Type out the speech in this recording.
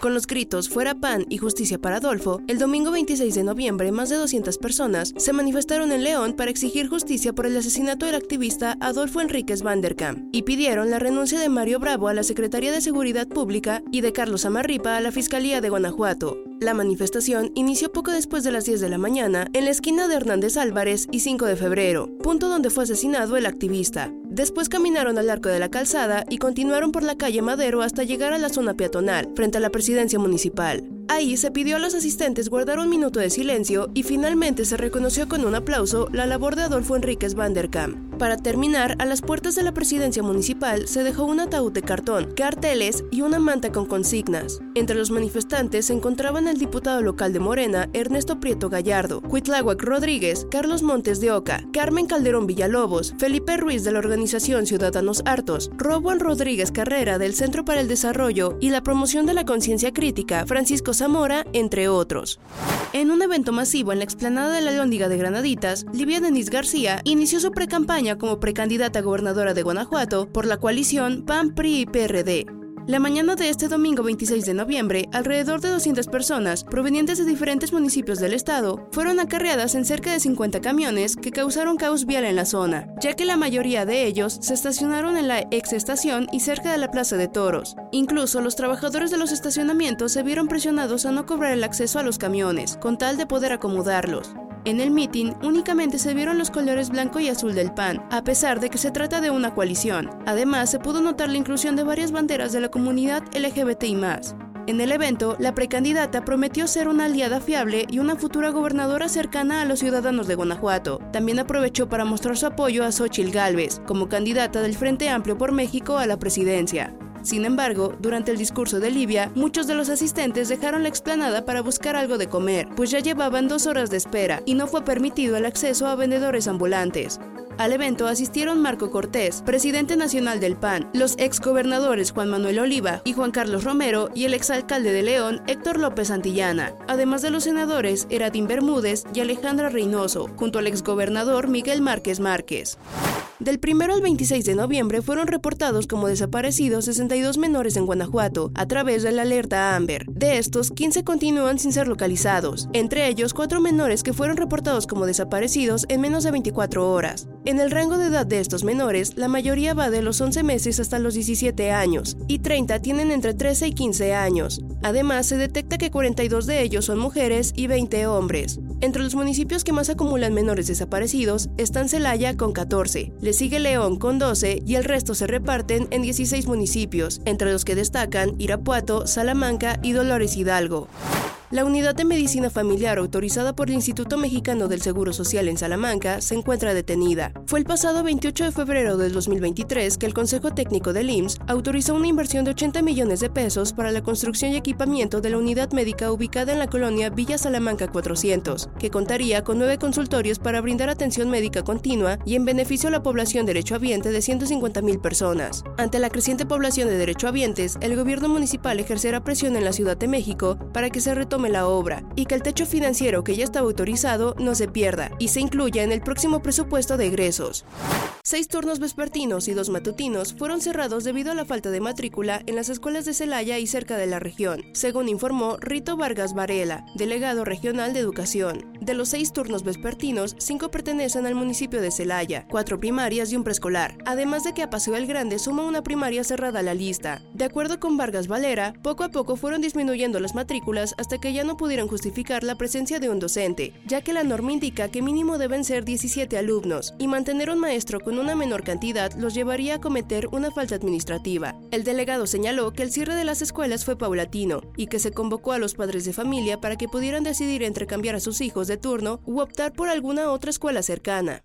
Con los gritos Fuera PAN y Justicia para Adolfo, el domingo 26 de noviembre más de 200 personas se manifestaron en León para exigir justicia por el asesinato del activista Adolfo Enríquez Vanderkamp y pidieron la renuncia de Mario Bravo a la Secretaría de Seguridad Pública y de Carlos Amarripa a la Fiscalía de Guanajuato. La manifestación inició poco después de las 10 de la mañana en la esquina de Hernández Álvarez y 5 de febrero, punto donde fue asesinado el activista. Después caminaron al arco de la calzada y continuaron por la calle Madero hasta llegar a la zona peatonal, frente a la presidencia municipal. Ahí se pidió a los asistentes guardar un minuto de silencio y finalmente se reconoció con un aplauso la labor de Adolfo Enríquez Vanderkamp. Para terminar, a las puertas de la presidencia municipal se dejó un ataúd de cartón, carteles y una manta con consignas. Entre los manifestantes se encontraban el diputado local de Morena, Ernesto Prieto Gallardo, Cuitláhuac Rodríguez, Carlos Montes de Oca, Carmen Calderón Villalobos, Felipe Ruiz de la organización Ciudadanos Hartos, Robuan Rodríguez Carrera del Centro para el Desarrollo y la Promoción de la Conciencia Crítica, Francisco Zamora, entre otros. En un evento masivo en la explanada de la Lóndiga de Granaditas, Livia Denis García inició su precampaña como precandidata gobernadora de Guanajuato por la coalición PAN, PRI y PRD. La mañana de este domingo 26 de noviembre, alrededor de 200 personas, provenientes de diferentes municipios del estado, fueron acarreadas en cerca de 50 camiones que causaron caos vial en la zona, ya que la mayoría de ellos se estacionaron en la ex estación y cerca de la Plaza de Toros. Incluso los trabajadores de los estacionamientos se vieron presionados a no cobrar el acceso a los camiones, con tal de poder acomodarlos. En el mitin únicamente se vieron los colores blanco y azul del PAN, a pesar de que se trata de una coalición. Además, se pudo notar la inclusión de varias banderas de la comunidad LGBTI+. En el evento, la precandidata prometió ser una aliada fiable y una futura gobernadora cercana a los ciudadanos de Guanajuato. También aprovechó para mostrar su apoyo a Xochil Gálvez, como candidata del Frente Amplio por México a la presidencia. Sin embargo, durante el discurso de Libia, muchos de los asistentes dejaron la explanada para buscar algo de comer, pues ya llevaban dos horas de espera y no fue permitido el acceso a vendedores ambulantes. Al evento asistieron Marco Cortés, presidente nacional del PAN, los exgobernadores Juan Manuel Oliva y Juan Carlos Romero y el exalcalde de León, Héctor López Santillana, además de los senadores Eratín Bermúdez y Alejandra Reynoso, junto al exgobernador Miguel Márquez Márquez. Del 1 al 26 de noviembre fueron reportados como desaparecidos 62 menores en Guanajuato a través de la alerta Amber. De estos, 15 continúan sin ser localizados, entre ellos 4 menores que fueron reportados como desaparecidos en menos de 24 horas. En el rango de edad de estos menores, la mayoría va de los 11 meses hasta los 17 años, y 30 tienen entre 13 y 15 años. Además, se detecta que 42 de ellos son mujeres y 20 hombres. Entre los municipios que más acumulan menores desaparecidos están Celaya con 14, le sigue León con 12 y el resto se reparten en 16 municipios, entre los que destacan Irapuato, Salamanca y Dolores Hidalgo. La unidad de medicina familiar autorizada por el Instituto Mexicano del Seguro Social en Salamanca se encuentra detenida. Fue el pasado 28 de febrero del 2023 que el Consejo Técnico del IMSS autorizó una inversión de 80 millones de pesos para la construcción y equipamiento de la unidad médica ubicada en la colonia Villa Salamanca 400, que contaría con nueve consultorios para brindar atención médica continua y en beneficio a la población derechohabiente de 150 mil personas. Ante la creciente población de derechohabientes, el gobierno municipal ejercerá presión en la Ciudad de México para que se la obra y que el techo financiero que ya estaba autorizado no se pierda y se incluya en el próximo presupuesto de egresos. Seis turnos vespertinos y dos matutinos fueron cerrados debido a la falta de matrícula en las escuelas de Celaya y cerca de la región, según informó Rito Vargas Varela, delegado regional de educación. De los seis turnos vespertinos, cinco pertenecen al municipio de Celaya, cuatro primarias y un preescolar, además de que a Paseo el Grande suma una primaria cerrada a la lista. De acuerdo con Vargas Valera, poco a poco fueron disminuyendo las matrículas hasta que ya no pudieron justificar la presencia de un docente, ya que la norma indica que mínimo deben ser 17 alumnos, y mantener un maestro con una menor cantidad los llevaría a cometer una falta administrativa. El delegado señaló que el cierre de las escuelas fue paulatino y que se convocó a los padres de familia para que pudieran decidir entre cambiar a sus hijos de turno u optar por alguna otra escuela cercana.